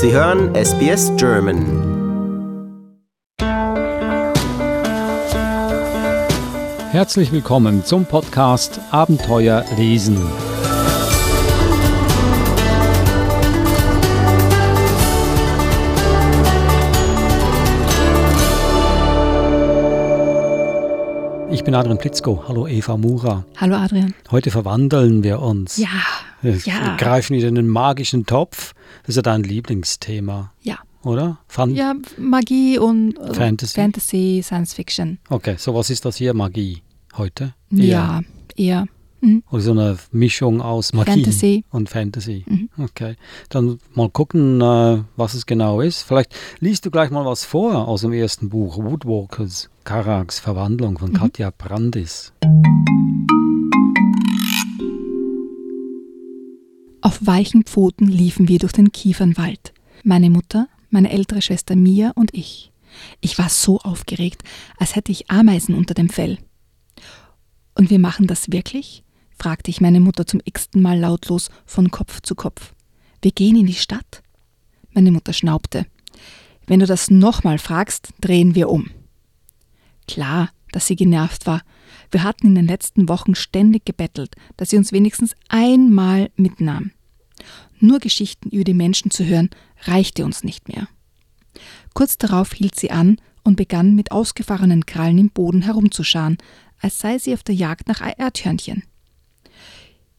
Sie hören SBS German. Herzlich willkommen zum Podcast Abenteuer lesen. Ich bin Adrian Plitzko. Hallo Eva Mura. Hallo Adrian. Heute verwandeln wir uns. Ja. Wir ja. greifen wieder in den magischen Topf. Das ist ja dein Lieblingsthema, Ja. oder? Fan Ja, Magie und äh, Fantasy. Fantasy, Science Fiction. Okay, so was ist das hier? Magie heute? Ja, eher. Mhm. Oder so eine Mischung aus Magie Fantasy. und Fantasy. Mhm. Okay. Dann mal gucken, äh, was es genau ist. Vielleicht liest du gleich mal was vor aus dem ersten Buch, Woodwalkers, Karaks Verwandlung von Mhm. Katja Brandis. Weichen Pfoten liefen wir durch den Kiefernwald. Meine Mutter, meine ältere Schwester Mia und ich. Ich war so aufgeregt, als hätte ich Ameisen unter dem Fell. Und wir machen das wirklich? fragte ich meine Mutter zum x-ten Mal lautlos von Kopf zu Kopf. Wir gehen in die Stadt? Meine Mutter schnaubte. Wenn du das nochmal fragst, drehen wir um. Klar, dass sie genervt war. Wir hatten in den letzten Wochen ständig gebettelt, dass sie uns wenigstens einmal mitnahm. Nur Geschichten über die Menschen zu hören, reichte uns nicht mehr. Kurz darauf hielt sie an und begann mit ausgefahrenen Krallen im Boden herumzuscharen, als sei sie auf der Jagd nach Erdhörnchen.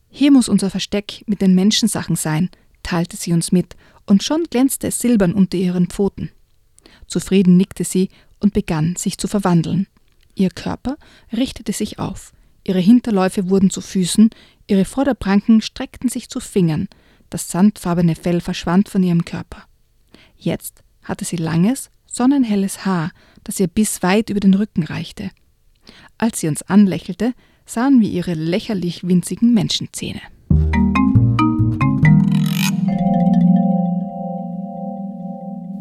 Hier muss unser Versteck mit den Menschensachen sein, teilte sie uns mit, und schon glänzte es silbern unter ihren Pfoten. Zufrieden nickte sie und begann sich zu verwandeln. Ihr Körper richtete sich auf, ihre Hinterläufe wurden zu Füßen, ihre Vorderpranken streckten sich zu Fingern, das sandfarbene Fell verschwand von ihrem Körper. Jetzt hatte sie langes, sonnenhelles Haar, das ihr bis weit über den Rücken reichte. Als sie uns anlächelte, sahen wir ihre lächerlich winzigen Menschenzähne.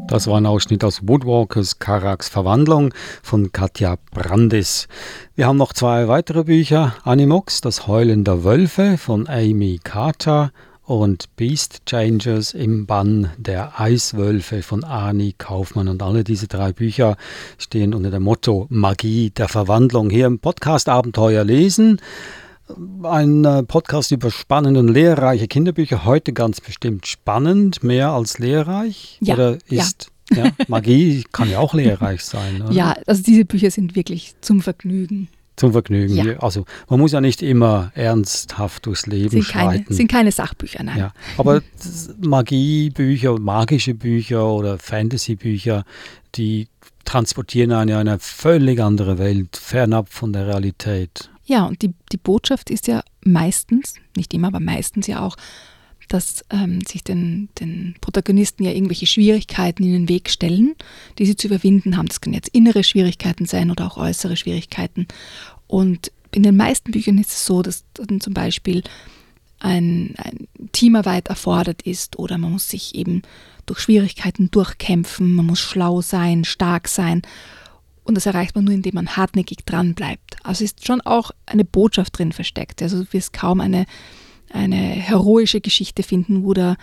Das war ein Ausschnitt aus Woodwalkers Karaks Verwandlung von Katja Brandis. Wir haben noch zwei weitere Bücher. Animox, das Heulen der Wölfe von Amy Carter und Beast Changers im Bann der Eiswölfe von Ani Kaufmann. Und alle diese drei Bücher stehen unter dem Motto Magie der Verwandlung hier im Podcast Abenteuer lesen. Ein äh, Podcast über spannende und lehrreiche Kinderbücher. Heute ganz bestimmt spannend, mehr als lehrreich. Ja, Oder ja. ist ja, Magie kann ja auch lehrreich sein. Oder? Ja, also diese Bücher sind wirklich zum Vergnügen. Zum Vergnügen. Ja. Also man muss ja nicht immer ernsthaft durchs Leben Sind keine, schreiten. sind keine Sachbücher, nein. ja. Aber Magiebücher, magische Bücher oder Fantasybücher, die transportieren einen in eine völlig andere Welt, fernab von der Realität. Ja, und die, die Botschaft ist ja meistens, nicht immer, aber meistens ja auch, dass ähm, sich den, den Protagonisten ja irgendwelche Schwierigkeiten in den Weg stellen, die sie zu überwinden haben. Das können jetzt innere Schwierigkeiten sein oder auch äußere Schwierigkeiten. Und in den meisten Büchern ist es so, dass zum Beispiel ein, ein Teamarbeit erfordert ist oder man muss sich eben durch Schwierigkeiten durchkämpfen, man muss schlau sein, stark sein. Und das erreicht man nur, indem man hartnäckig dran bleibt. Also ist schon auch eine Botschaft drin versteckt. Also du wirst kaum eine, eine heroische Geschichte finden, wo der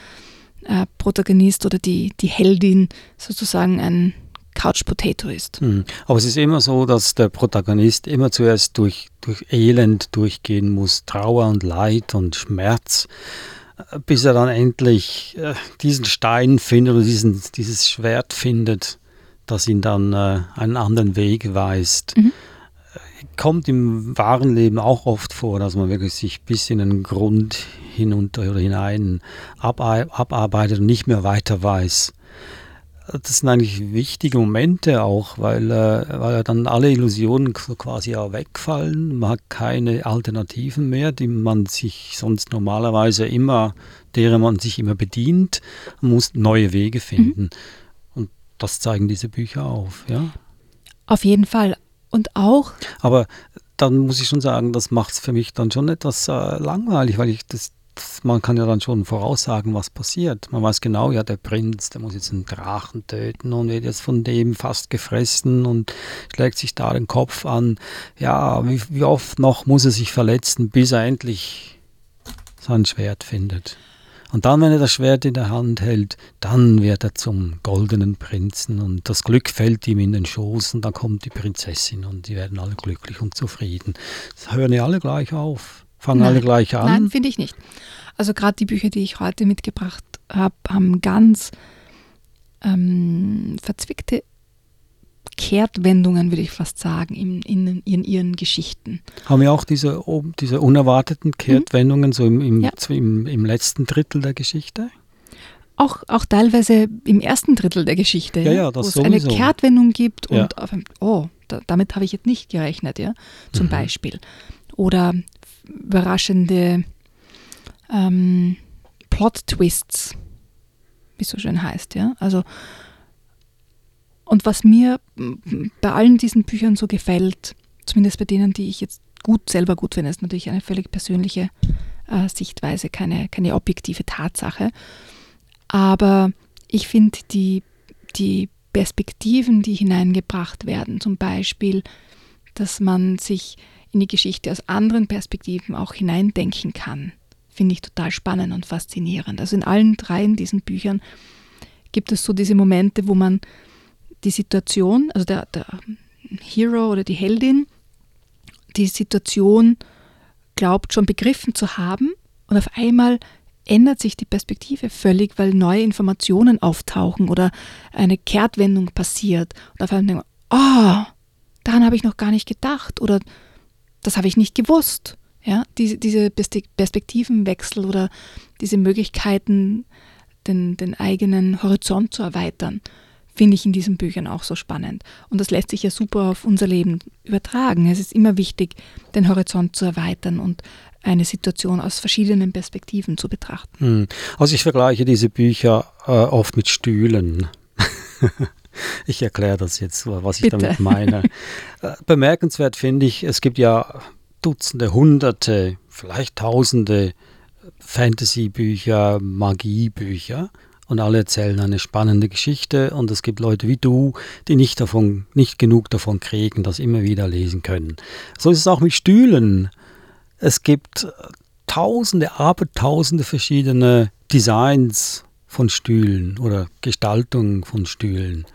äh, Protagonist oder die, die Heldin sozusagen ein Couch Potato ist. Hm. Aber es ist immer so, dass der Protagonist immer zuerst durch, durch Elend durchgehen muss, Trauer und Leid und Schmerz, äh, bis er dann endlich äh, diesen Stein findet oder diesen, dieses Schwert findet, das ihn dann äh, einen anderen Weg weist. Mhm. Kommt im wahren Leben auch oft vor, dass man wirklich sich bis in den Grund hinunter oder hinein abarbeitet und nicht mehr weiter weiß. Das sind eigentlich wichtige Momente auch, weil, äh, weil dann alle Illusionen quasi ja wegfallen. Man hat keine Alternativen mehr, die man sich sonst normalerweise immer, deren man sich immer bedient. Man muss neue Wege finden. Und das zeigen diese Bücher auf, ja. Auf jeden Fall. Und auch, Aber dann muss ich schon sagen, das macht es für mich dann schon etwas äh, langweilig, weil ich das, das, man kann ja dann schon voraussagen, was passiert. Man weiß genau, ja, der Prinz, der muss jetzt einen Drachen töten und wird jetzt von dem fast gefressen und schlägt sich da den Kopf an. Ja, wie, wie oft noch muss er sich verletzen, bis er endlich sein Schwert findet. Und dann, wenn er das Schwert in der Hand hält, dann wird er zum goldenen Prinzen und das Glück fällt ihm in den Schoß und dann kommt die Prinzessin und die werden alle glücklich und zufrieden. Das hören ja alle gleich auf, fangen Nein. alle gleich an. Nein, finde ich nicht. Also gerade die Bücher, die ich heute mitgebracht habe, haben ganz ähm, verzwickte Kehrtwendungen, würde ich fast sagen, in, in, in ihren Geschichten. Haben wir auch diese, diese unerwarteten Kehrtwendungen so im, im, Ja. im, im letzten Drittel der Geschichte? Auch, auch teilweise im ersten Drittel der Geschichte, Ja, ja, wo es eine. Kehrtwendung gibt und auf einmal, oh, da, damit habe ich jetzt nicht gerechnet, ja, zum Mhm. Beispiel. Oder überraschende ähm, Plot-Twists, wie es so schön heißt, ja. Also und was mir bei allen diesen Büchern so gefällt, zumindest bei denen, die ich jetzt gut selber gut finde, ist natürlich eine völlig persönliche äh, Sichtweise, keine, keine objektive Tatsache. Aber ich finde die, die Perspektiven, die hineingebracht werden, zum Beispiel, dass man sich in die Geschichte aus anderen Perspektiven auch hineindenken kann, finde ich total spannend und faszinierend. Also in allen dreien diesen Büchern gibt es so diese Momente, wo man die Situation, also der, der Hero oder die Heldin, die Situation glaubt schon begriffen zu haben und auf einmal ändert sich die Perspektive völlig, weil neue Informationen auftauchen oder eine Kehrtwendung passiert. Und auf einmal denkt man, oh, daran habe ich noch gar nicht gedacht oder das habe ich nicht gewusst. Ja, diese, diese Perspektivenwechsel oder diese Möglichkeiten, den, den eigenen Horizont zu erweitern, finde ich in diesen Büchern auch so spannend. Und das lässt sich ja super auf unser Leben übertragen. Es ist immer wichtig, den Horizont zu erweitern und eine Situation aus verschiedenen Perspektiven zu betrachten. Hm. Also ich vergleiche diese Bücher äh, oft mit Stühlen. ich erkläre das jetzt, was ich Bitte. damit meine. Äh, bemerkenswert finde ich, es gibt ja Dutzende, Hunderte, vielleicht Tausende Fantasy-Bücher, Magiebücher und alle erzählen eine spannende Geschichte und es gibt Leute wie du, die nicht davon, nicht genug davon kriegen, das immer wieder lesen können. So ist es auch mit Stühlen. Es gibt tausende, abertausende verschiedene Designs von Stühlen oder Gestaltungen von Stühlen.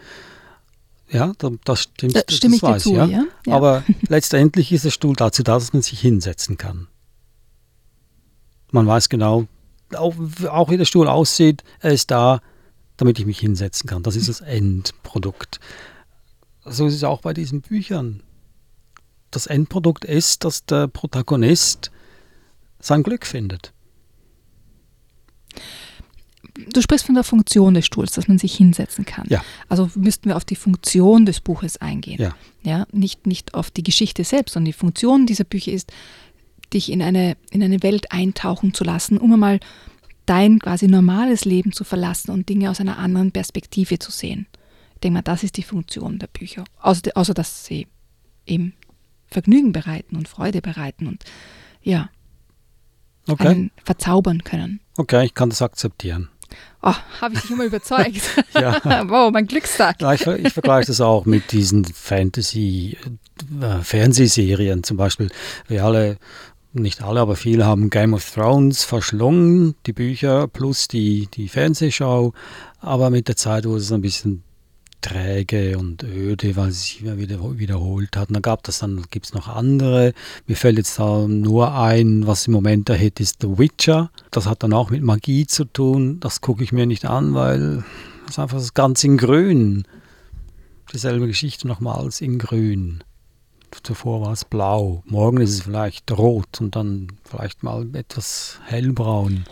Ja, da- das stimmt. Da das stimme ich dir weiß zu, ja? Ja. Aber letztendlich ist der Stuhl dazu da, dass man sich hinsetzen kann. Man weiß genau, auch, auch wie der Stuhl aussieht, er ist da, damit ich mich hinsetzen kann. Das ist das Endprodukt. So ist es auch bei diesen Büchern. Das Endprodukt ist, dass der Protagonist sein Glück findet. Du sprichst von der Funktion des Stuhls, dass man sich hinsetzen kann. Ja. Also müssten wir auf die Funktion des Buches eingehen. Ja. Ja, nicht, nicht auf die Geschichte selbst, sondern die Funktion dieser Bücher ist, dich in eine, in eine Welt eintauchen zu lassen, um einmal dein quasi normales Leben zu verlassen und Dinge aus einer anderen Perspektive zu sehen. Ich denke mal, das ist die Funktion der Bücher. Außer, außer dass sie eben Vergnügen bereiten und Freude bereiten und ja, Okay, verzaubern können. okay, ich kann das akzeptieren. Oh, habe ich dich immer überzeugt. Ja. wow, mein Glückstag. Ja, ich, ich vergleiche das auch mit diesen Fantasy-Fernsehserien zum Beispiel. Wir alle, nicht alle, aber viele haben Game of Thrones verschlungen, die Bücher plus die, die Fernsehshow. Aber mit der Zeit wurde es ein bisschen träge und öde, weil es sich immer wieder wiederholt hat. Und dann gab es dann, gibt es noch andere. Mir fällt jetzt da nur ein, was im Moment der Hit ist, The Witcher. Das hat dann auch mit Magie zu tun. Das gucke ich mir nicht an, weil es einfach das ganz in grün. Dieselbe Geschichte nochmals in grün. Zuvor war es blau. Morgen ist es vielleicht rot und dann vielleicht mal etwas hellbraun.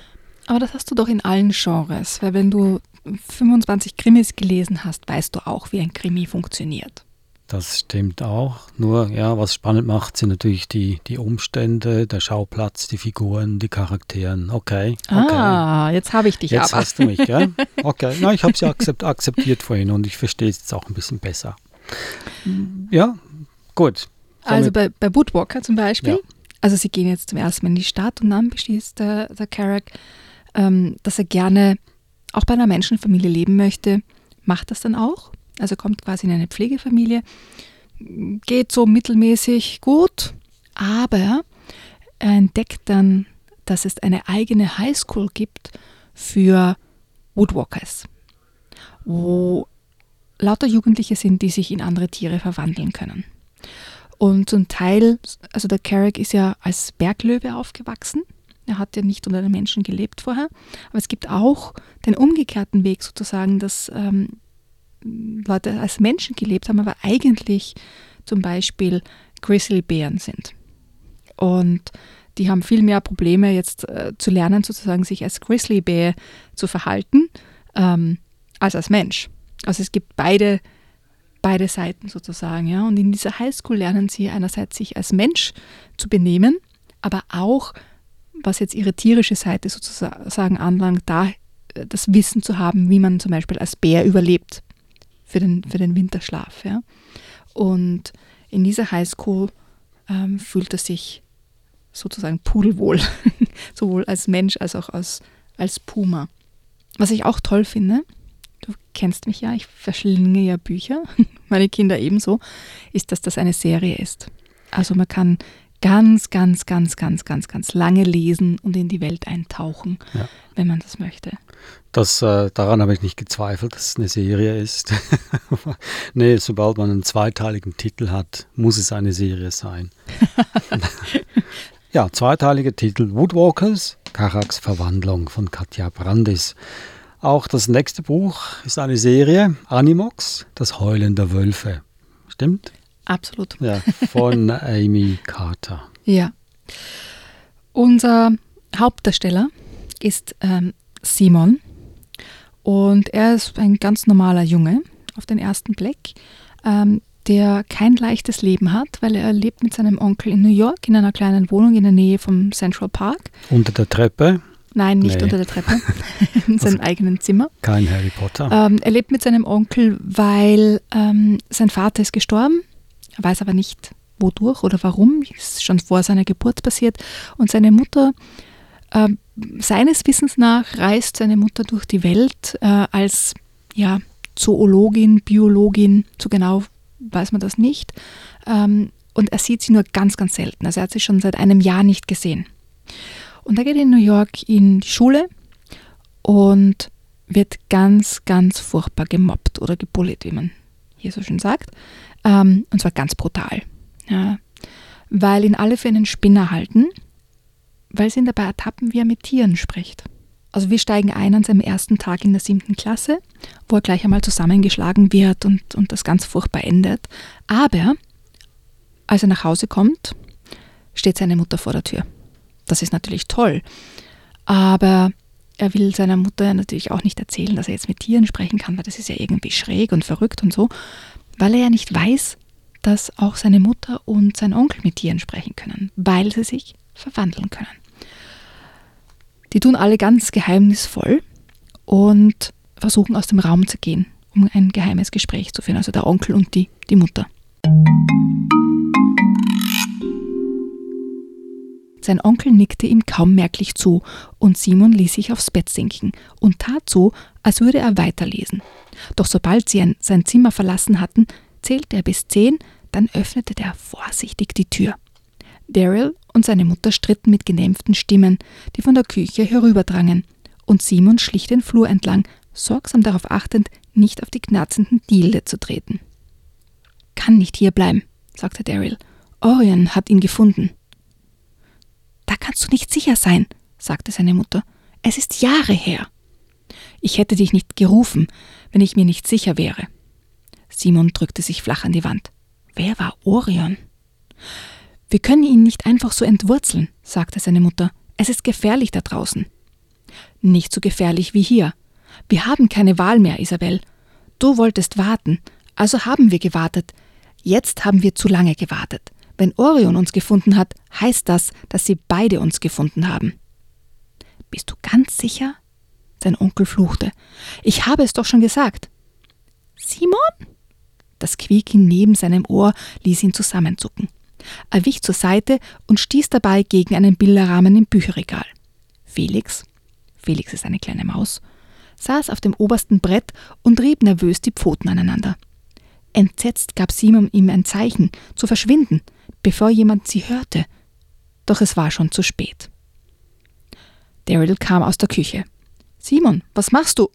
Aber das hast du doch in allen Genres, weil wenn du 25 Krimis gelesen hast, weißt du auch, wie ein Krimi funktioniert. Das stimmt auch. Nur, ja, was spannend macht, sind natürlich die, die Umstände, der Schauplatz, die Figuren, die Charakteren. Okay. okay. Ah, jetzt habe ich dich Jetzt aber. hast du mich, gell? Okay. Na, ich habe es ja akzept, akzeptiert vorhin und ich verstehe es jetzt auch ein bisschen besser. Ja, gut. Also bei, bei Woodwalker zum Beispiel, Ja. also sie gehen jetzt zum ersten Mal in die Stadt und dann beschließt der, der Carrack, ähm, dass er gerne auch bei einer Menschenfamilie leben möchte, macht das dann auch. Also kommt quasi in eine Pflegefamilie, geht so mittelmäßig gut, aber er entdeckt dann, dass es eine eigene Highschool gibt für Woodwalkers, wo lauter Jugendliche sind, die sich in andere Tiere verwandeln können. Und zum Teil, also der Carrick ist ja als Berglöwe aufgewachsen. Er hat ja nicht unter den Menschen gelebt vorher. Aber es gibt auch den umgekehrten Weg sozusagen, dass ähm, Leute als Menschen gelebt haben, aber eigentlich zum Beispiel Grizzlybären sind. Und die haben viel mehr Probleme jetzt äh, zu lernen, sozusagen sich als Grizzlybär zu verhalten, ähm, als als Mensch. Also es gibt beide, beide Seiten sozusagen. Ja? Und in dieser Highschool lernen sie einerseits sich als Mensch zu benehmen, aber auch, was jetzt ihre tierische Seite sozusagen anlangt, da äh, das Wissen zu haben, wie man zum Beispiel als Bär überlebt für den, für den Winterschlaf. Ja? Und in dieser Highschool ähm, fühlt er sich sozusagen pudelwohl, sowohl als Mensch als auch als, als Puma. Was ich auch toll finde, kennst mich ja, ich verschlinge ja Bücher, meine Kinder ebenso, ist, dass das eine Serie ist. Also man kann ganz, ganz, ganz, ganz, ganz, ganz lange lesen und in die Welt eintauchen, ja. wenn man das möchte. Das, äh, daran habe ich nicht gezweifelt, dass es eine Serie ist. nee, sobald man einen zweiteiligen Titel hat, muss es eine Serie sein. ja, zweiteiliger Titel Woodwalkers, Karaks Verwandlung von Katja Brandis. Auch das nächste Buch ist eine Serie, Animox, das Heulen der Wölfe. Stimmt? Absolut. Ja, von Amy Carter. Ja. Unser Hauptdarsteller ist ähm, Simon und er ist ein ganz normaler Junge auf den ersten Blick, ähm, der kein leichtes Leben hat, weil er lebt mit seinem Onkel in New York in einer kleinen Wohnung in der Nähe vom Central Park. Unter der Treppe? Nein, nicht nee. unter der Treppe, in seinem also eigenen Zimmer. Kein Harry Potter. Ähm, er lebt mit seinem Onkel, weil ähm, sein Vater ist gestorben, er weiß aber nicht wodurch oder warum, ist schon vor seiner Geburt passiert. Und seine Mutter, äh, seines Wissens nach, reist seine Mutter durch die Welt äh, als ja, Zoologin, Biologin, so genau weiß man das nicht. Ähm, und er sieht sie nur ganz, ganz selten. Also er hat sie schon seit einem Jahr nicht gesehen. Und er geht in New York in die Schule und wird ganz, ganz furchtbar gemobbt oder gebullet, wie man hier so schön sagt. Ähm, und zwar ganz brutal. Ja, weil ihn alle für einen Spinner halten, weil sie ihn dabei ertappen, wie er mit Tieren spricht. Also wir steigen ein an seinem ersten Tag in der siebten Klasse, wo er gleich einmal zusammengeschlagen wird und, und das ganz furchtbar endet. Aber als er nach Hause kommt, steht seine Mutter vor der Tür. Das ist natürlich toll. Aber er will seiner Mutter natürlich auch nicht erzählen, dass er jetzt mit Tieren sprechen kann, weil das ist ja irgendwie schräg und verrückt und so, weil er ja nicht weiß, dass auch seine Mutter und sein Onkel mit Tieren sprechen können, weil sie sich verwandeln können. Die tun alle ganz geheimnisvoll und versuchen aus dem Raum zu gehen, um ein geheimes Gespräch zu führen, also der Onkel und die, die Mutter. Sein Onkel nickte ihm kaum merklich zu, und Simon ließ sich aufs Bett sinken und tat so, als würde er weiterlesen. Doch sobald sie sein Zimmer verlassen hatten, zählte er bis zehn, dann öffnete er vorsichtig die Tür. Daryl und seine Mutter stritten mit gedämpften Stimmen, die von der Küche herüberdrangen, und Simon schlich den Flur entlang, sorgsam darauf achtend, nicht auf die knarzenden Diele zu treten. Kann nicht hier bleiben, sagte Daryl. Orion hat ihn gefunden. Da kannst du nicht sicher sein, sagte seine Mutter. Es ist Jahre her. Ich hätte dich nicht gerufen, wenn ich mir nicht sicher wäre. Simon drückte sich flach an die Wand. Wer war Orion? Wir können ihn nicht einfach so entwurzeln, sagte seine Mutter. Es ist gefährlich da draußen. Nicht so gefährlich wie hier. Wir haben keine Wahl mehr, Isabel. Du wolltest warten, also haben wir gewartet. Jetzt haben wir zu lange gewartet. Wenn Orion uns gefunden hat, heißt das, dass sie beide uns gefunden haben. Bist du ganz sicher? Sein Onkel fluchte. Ich habe es doch schon gesagt. Simon? Das Quieken neben seinem Ohr ließ ihn zusammenzucken. Er wich zur Seite und stieß dabei gegen einen Bilderrahmen im Bücherregal. Felix, Felix ist eine kleine Maus, saß auf dem obersten Brett und rieb nervös die Pfoten aneinander. Entsetzt gab Simon ihm ein Zeichen, zu verschwinden, bevor jemand sie hörte. Doch es war schon zu spät. Daryl kam aus der Küche. Simon, was machst du?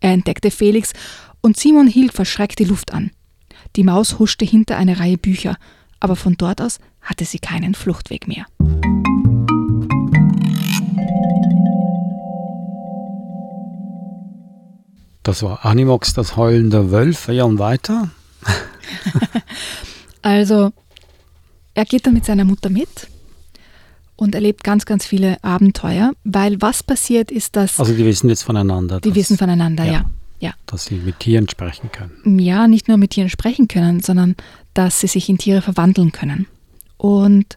Er entdeckte Felix und Simon hielt verschreckt die Luft an. Die Maus huschte hinter eine Reihe Bücher, aber von dort aus hatte sie keinen Fluchtweg mehr. Das war Animox, das Heulen der Wölfe. Ja, und weiter? also, er geht dann mit seiner Mutter mit und erlebt ganz, ganz viele Abenteuer, weil was passiert ist, dass. Also, die wissen jetzt voneinander. Die wissen voneinander, ja. ja. ja. Dass sie mit Tieren sprechen können. Ja, nicht nur mit Tieren sprechen können, sondern dass sie sich in Tiere verwandeln können. Und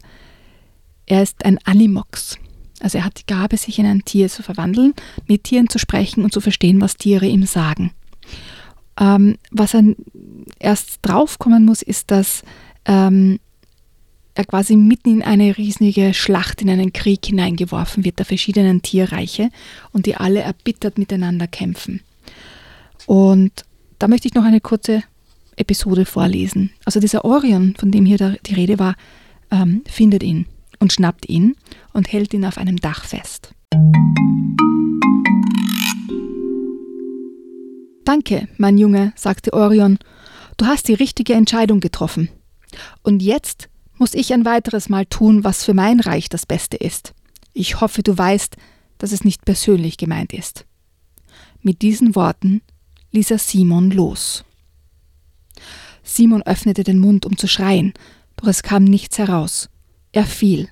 er ist ein Animox. Also er hat die Gabe, sich in ein Tier zu verwandeln, mit Tieren zu sprechen und zu verstehen, was Tiere ihm sagen. Ähm, was er erst draufkommen muss, ist, dass ähm, er quasi mitten in eine riesige Schlacht, in einen Krieg hineingeworfen wird der verschiedenen Tierreiche und die alle erbittert miteinander kämpfen. Und da möchte ich noch eine kurze Episode vorlesen. Also dieser Orion, von dem hier die Rede war, ähm, findet ihn und schnappt ihn und hält ihn auf einem Dach fest. Danke, mein Junge, sagte Orion, du hast die richtige Entscheidung getroffen. Und jetzt muss ich ein weiteres Mal tun, was für mein Reich das Beste ist. Ich hoffe, du weißt, dass es nicht persönlich gemeint ist. Mit diesen Worten ließ er Simon los. Simon öffnete den Mund, um zu schreien, doch es kam nichts heraus. Er fiel.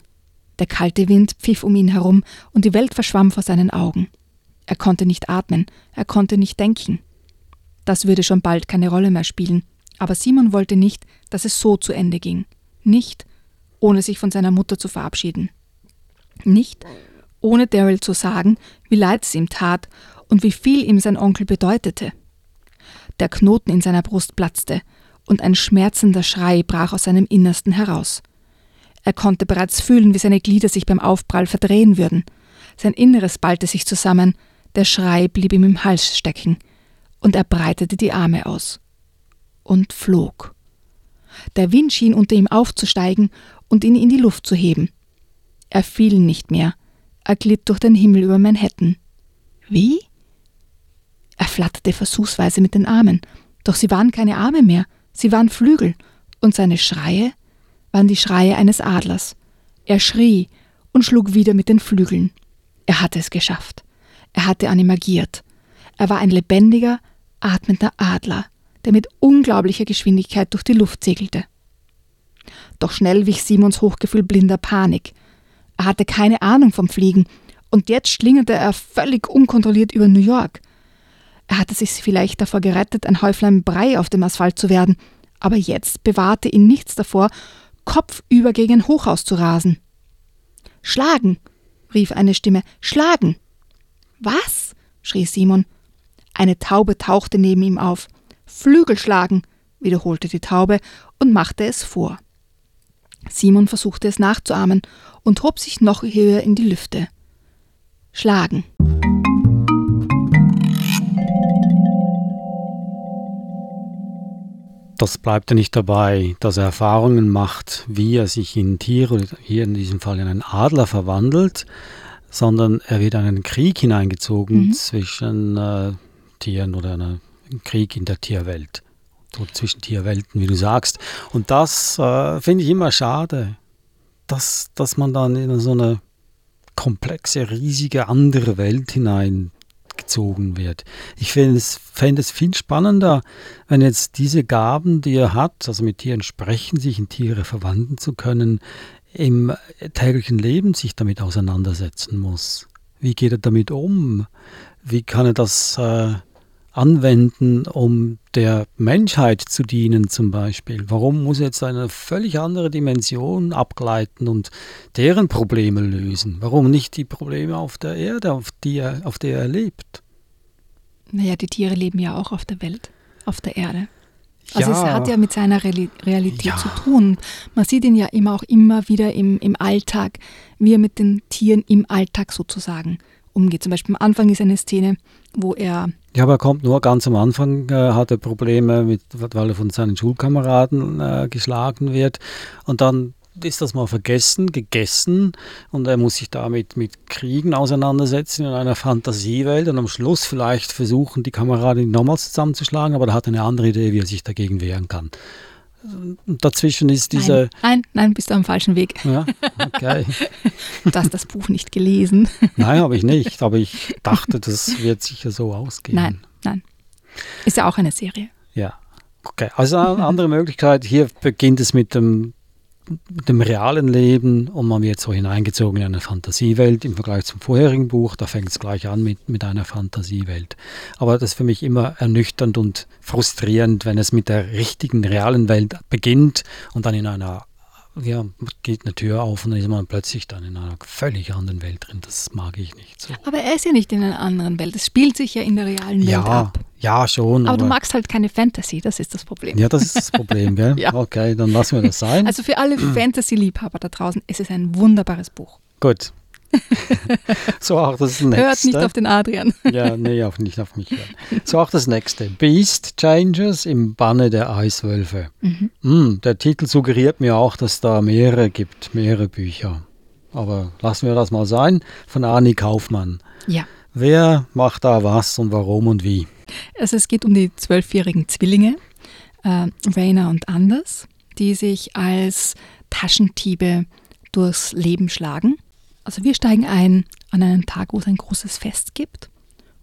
Der kalte Wind pfiff um ihn herum und die Welt verschwamm vor seinen Augen. Er konnte nicht atmen, er konnte nicht denken. Das würde schon bald keine Rolle mehr spielen, aber Simon wollte nicht, dass es so zu Ende ging. Nicht, ohne sich von seiner Mutter zu verabschieden. Nicht, ohne Daryl zu sagen, wie leid es ihm tat und wie viel ihm sein Onkel bedeutete. Der Knoten in seiner Brust platzte, und ein schmerzender Schrei brach aus seinem Innersten heraus. Er konnte bereits fühlen, wie seine Glieder sich beim Aufprall verdrehen würden. Sein Inneres ballte sich zusammen, der Schrei blieb ihm im Hals stecken, und er breitete die Arme aus. Und flog. Der Wind schien unter ihm aufzusteigen und ihn in die Luft zu heben. Er fiel nicht mehr, er glitt durch den Himmel über Manhattan. Wie? Er flatterte versuchsweise mit den Armen, doch sie waren keine Arme mehr, sie waren Flügel, und seine Schreie waren die Schreie eines Adlers. Er schrie und schlug wieder mit den Flügeln. Er hatte es geschafft. Er hatte animagiert. Er war ein lebendiger, atmender Adler, der mit unglaublicher Geschwindigkeit durch die Luft segelte. Doch schnell wich Simons Hochgefühl blinder Panik. Er hatte keine Ahnung vom Fliegen, und jetzt schlingerte er völlig unkontrolliert über New York. Er hatte sich vielleicht davor gerettet, ein Häuflein Brei auf dem Asphalt zu werden, aber jetzt bewahrte ihn nichts davor, kopfüber gegen ein Hochhaus zu rasen. Schlagen, rief eine Stimme, schlagen. Was? schrie Simon. Eine Taube tauchte neben ihm auf. Flügel schlagen, wiederholte die Taube und machte es vor. Simon versuchte es nachzuahmen und hob sich noch höher in die Lüfte. Schlagen. das bleibt ja nicht dabei, dass er Erfahrungen macht, wie er sich in Tiere, hier in diesem Fall in einen Adler verwandelt, sondern er wird in einen Krieg hineingezogen mhm. zwischen äh, Tieren oder einen Krieg in der Tierwelt. Oder zwischen Tierwelten, wie du sagst. Und das äh, finde ich immer schade, dass, dass man dann in so eine komplexe, riesige andere Welt hinein gezogen wird. Ich fände es, fänd es viel spannender, wenn jetzt diese Gaben, die er hat, also mit Tieren sprechen, sich in Tiere verwandeln zu können, im täglichen Leben sich damit auseinandersetzen muss. Wie geht er damit um? Wie kann er das äh, anwenden, um der Menschheit zu dienen zum Beispiel? Warum muss er jetzt eine völlig andere Dimension abgleiten und deren Probleme lösen? Warum nicht die Probleme auf der Erde, auf, die er, auf der er lebt? Naja, die Tiere leben ja auch auf der Welt, auf der Erde. Also ja. es hat ja mit seiner Realität ja. zu tun. Man sieht ihn ja immer auch immer wieder im, im Alltag, wie er mit den Tieren im Alltag sozusagen umgeht. Zum Beispiel am Anfang ist eine Szene, wo er ja, aber er kommt nur ganz am Anfang, äh, hat er Probleme, mit, weil er von seinen Schulkameraden äh, geschlagen wird. Und dann ist das mal vergessen, gegessen und er muss sich damit mit Kriegen auseinandersetzen in einer Fantasiewelt und am Schluss vielleicht versuchen, die Kameraden nochmals zusammenzuschlagen, aber er hat eine andere Idee, wie er sich dagegen wehren kann. Und dazwischen ist diese. Nein, nein, nein, bist du am falschen Weg. Ja, okay. du hast das Buch nicht gelesen. Nein, habe ich nicht, aber ich dachte, das wird sicher so ausgehen. Nein, nein. Ist ja auch eine Serie. Ja. Okay, also eine andere Möglichkeit. Hier beginnt es mit dem dem realen Leben und man wird so hineingezogen in eine Fantasiewelt im Vergleich zum vorherigen Buch. Da fängt es gleich an mit, mit einer Fantasiewelt. Aber das ist für mich immer ernüchternd und frustrierend, wenn es mit der richtigen realen Welt beginnt und dann in einer ja, geht eine Tür auf und dann ist man plötzlich dann in einer völlig anderen Welt drin. Das mag ich nicht so. Aber er ist ja nicht in einer anderen Welt. Es spielt sich ja in der realen Welt ja, ab. Ja, schon. Aber, aber, du magst halt keine Fantasy, das ist das Problem. Ja, das ist das Problem, gell? ja. Okay, dann lassen wir das sein. Also für alle Fantasy-Liebhaber da draußen ist es ein wunderbares Buch. Gut, so auch das nächste. Hört nicht auf den Adrian. ja, nee, auch nicht auf mich hören. So auch das nächste. Beast Changers im Banne der Eiswölfe. Mhm. Mm, der Titel suggeriert mir auch, dass da mehrere gibt, mehrere Bücher. Aber lassen wir das mal sein. Von Ani Kaufmann. Ja. Wer macht da was und warum und wie? Also es geht um die zwölfjährigen Zwillinge, äh, Rainer und Anders, die sich als Taschentiebe durchs Leben schlagen also wir steigen ein an einen Tag, wo es ein großes Fest gibt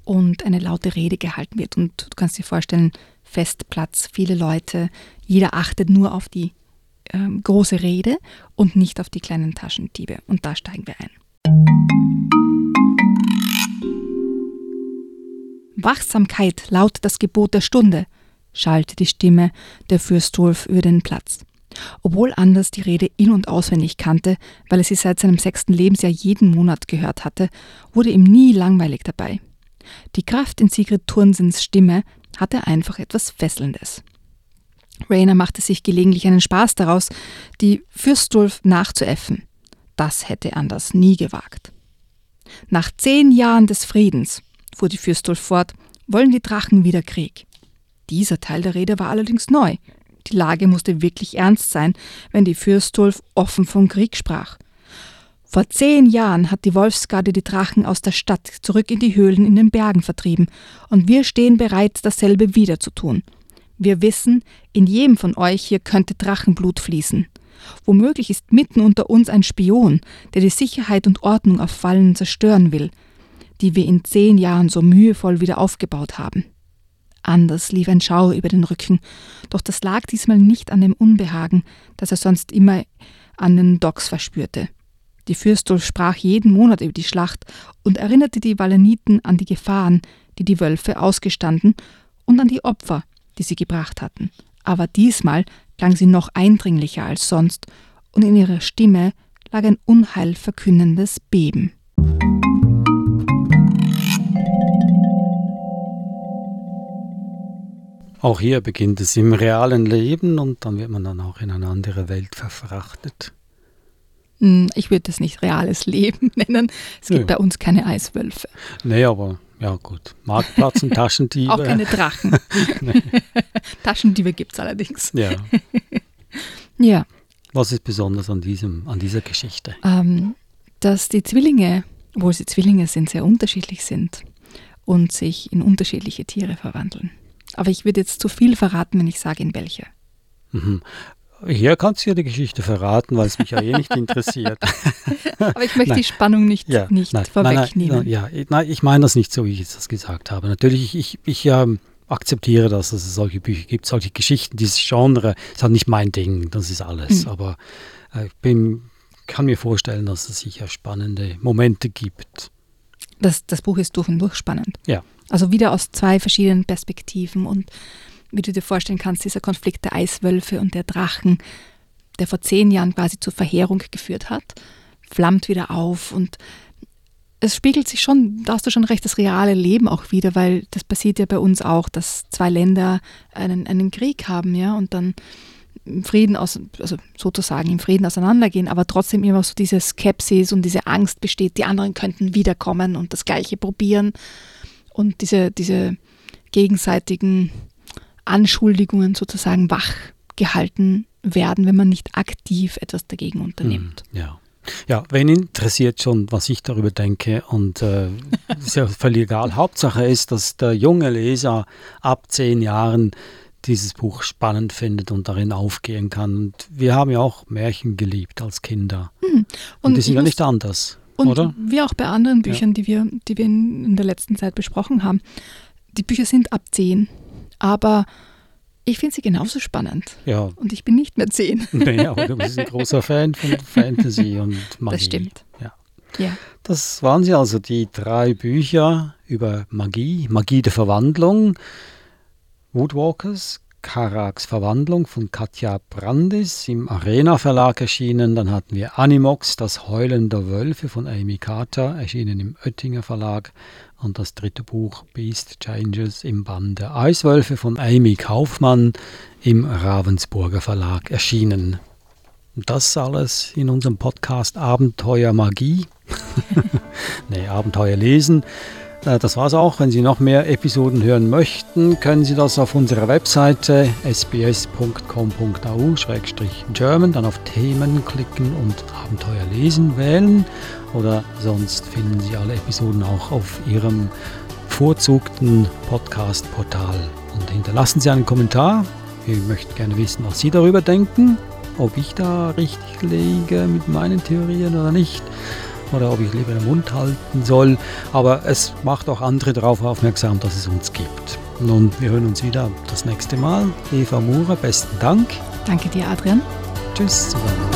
und eine laute Rede gehalten wird. Und du kannst dir vorstellen, Festplatz, viele Leute, jeder achtet nur auf die ähm, große Rede und nicht auf die kleinen Taschendiebe. Und da steigen wir ein. Wachsamkeit lautet das Gebot der Stunde, schallte die Stimme der Fürstwolf über den Platz. Obwohl Anders die Rede in- und auswendig kannte, weil er sie seit seinem sechsten Lebensjahr jeden Monat gehört hatte, wurde ihm nie langweilig dabei. Die Kraft in Sigrid Turnsens Stimme hatte einfach etwas Fesselndes. Rainer machte sich gelegentlich einen Spaß daraus, die Fürstulf nachzuäffen. Das hätte Anders nie gewagt. Nach zehn Jahren des Friedens, fuhr die Fürstulf fort, wollen die Drachen wieder Krieg. Dieser Teil der Rede war allerdings neu. Die Lage musste wirklich ernst sein, wenn die Fürstulf offen vom Krieg sprach. Vor zehn Jahren hat die Wolfsgarde die Drachen aus der Stadt zurück in die Höhlen in den Bergen vertrieben, und wir stehen bereit, dasselbe wieder zu tun. Wir wissen, in jedem von euch hier könnte Drachenblut fließen. Womöglich ist mitten unter uns ein Spion, der die Sicherheit und Ordnung auf Fallen zerstören will, die wir in zehn Jahren so mühevoll wieder aufgebaut haben. Anders lief ein Schauer über den Rücken, doch das lag diesmal nicht an dem Unbehagen, das er sonst immer an den Docks verspürte. Die Fürstul sprach jeden Monat über die Schlacht und erinnerte die Walleniten an die Gefahren, die die Wölfe ausgestanden und an die Opfer, die sie gebracht hatten. Aber diesmal klang sie noch eindringlicher als sonst, und in ihrer Stimme lag ein unheilverkünnendes Beben. Auch hier beginnt es im realen Leben und dann wird man dann auch in eine andere Welt verfrachtet. Hm, ich würde das nicht reales Leben nennen. Es gibt ja. bei uns keine Eiswölfe. Nee, aber ja gut. Marktplatz und Taschendiebe. auch keine Drachen. Taschendiebe gibt es allerdings. Ja. ja. Was ist besonders an, diesem, an dieser Geschichte? Ähm, dass die Zwillinge, obwohl sie Zwillinge sind, sehr unterschiedlich sind und sich in unterschiedliche Tiere verwandeln. Aber ich würde jetzt zu viel verraten, wenn ich sage, in welche. Mhm. Hier kannst du ja die Geschichte verraten, weil es mich ja eh nicht interessiert. Aber ich möchte nein. die Spannung nicht, ja, nicht nein, vorwegnehmen. Nein, ja, nein, ich meine das nicht so, wie ich das gesagt habe. Natürlich, ich, ich ja, akzeptiere das, dass es solche Bücher gibt, solche Geschichten, dieses Genre, ist halt nicht mein Ding, das ist alles. Mhm. Aber äh, ich bin, kann mir vorstellen, dass es sicher spannende Momente gibt. Das, das Buch ist durch und durch spannend. Ja. Also wieder aus zwei verschiedenen Perspektiven. Und wie du dir vorstellen kannst, dieser Konflikt der Eiswölfe und der Drachen, der vor zehn Jahren quasi zur Verheerung geführt hat, flammt wieder auf. Und es spiegelt sich schon, da hast du schon recht, das reale Leben auch wieder, weil das passiert ja bei uns auch, dass zwei Länder einen, einen Krieg haben, ja, und dann im Frieden aus, also sozusagen im Frieden auseinandergehen, aber trotzdem immer so diese Skepsis und diese Angst besteht, die anderen könnten wiederkommen und das Gleiche probieren und diese, diese gegenseitigen Anschuldigungen sozusagen wach gehalten werden, wenn man nicht aktiv etwas dagegen unternimmt. Hm, ja. Ja, wen interessiert schon, was ich darüber denke? Und äh, ist ja völlig egal. Hauptsache ist, dass der junge Leser ab zehn Jahren dieses Buch spannend findet und darin aufgehen kann. Und wir haben ja auch Märchen geliebt als Kinder. Mhm. Und, und, die sind ja nicht anders. Und oder? wie auch bei anderen Büchern, ja. die wir, die wir in, in der letzten Zeit besprochen haben. Die Bücher sind ab zehn, aber ich finde sie genauso spannend. Ja. Und ich bin nicht mehr zehn. Nee, aber du bist ein großer Fan von Fantasy und Magie. Das stimmt. Ja. ja. Das waren sie also, die drei Bücher über Magie, Magie der Verwandlung, Woodwalkers, Karaks Verwandlung von Katja Brandis im Arena Verlag erschienen. Dann hatten wir Animox, das Heulen der Wölfe von Amy Carter, erschienen im Oettinger Verlag. Und das dritte Buch Beast Changes im Band der Eiswölfe von Amy Kaufmann im Ravensburger Verlag erschienen. Das alles in unserem Podcast Abenteuer Magie. nee, Abenteuer lesen. Äh, das war es auch. Wenn Sie noch mehr Episoden hören möchten, können Sie das auf unserer Webseite sbs.com.au-german, dann auf Themen klicken und Abenteuer lesen wählen. Oder sonst finden Sie alle Episoden auch auf Ihrem bevorzugten Podcast-Portal. Und hinterlassen Sie einen Kommentar. Ich möchte gerne wissen, was Sie darüber denken, ob ich da richtig liege mit meinen Theorien oder nicht oder ob ich lieber den Mund halten soll. Aber es macht auch andere darauf aufmerksam, dass es uns gibt. Nun, wir hören uns wieder das nächste Mal. Eva Murer, besten Dank. Danke dir, Adrian. Tschüss zusammen.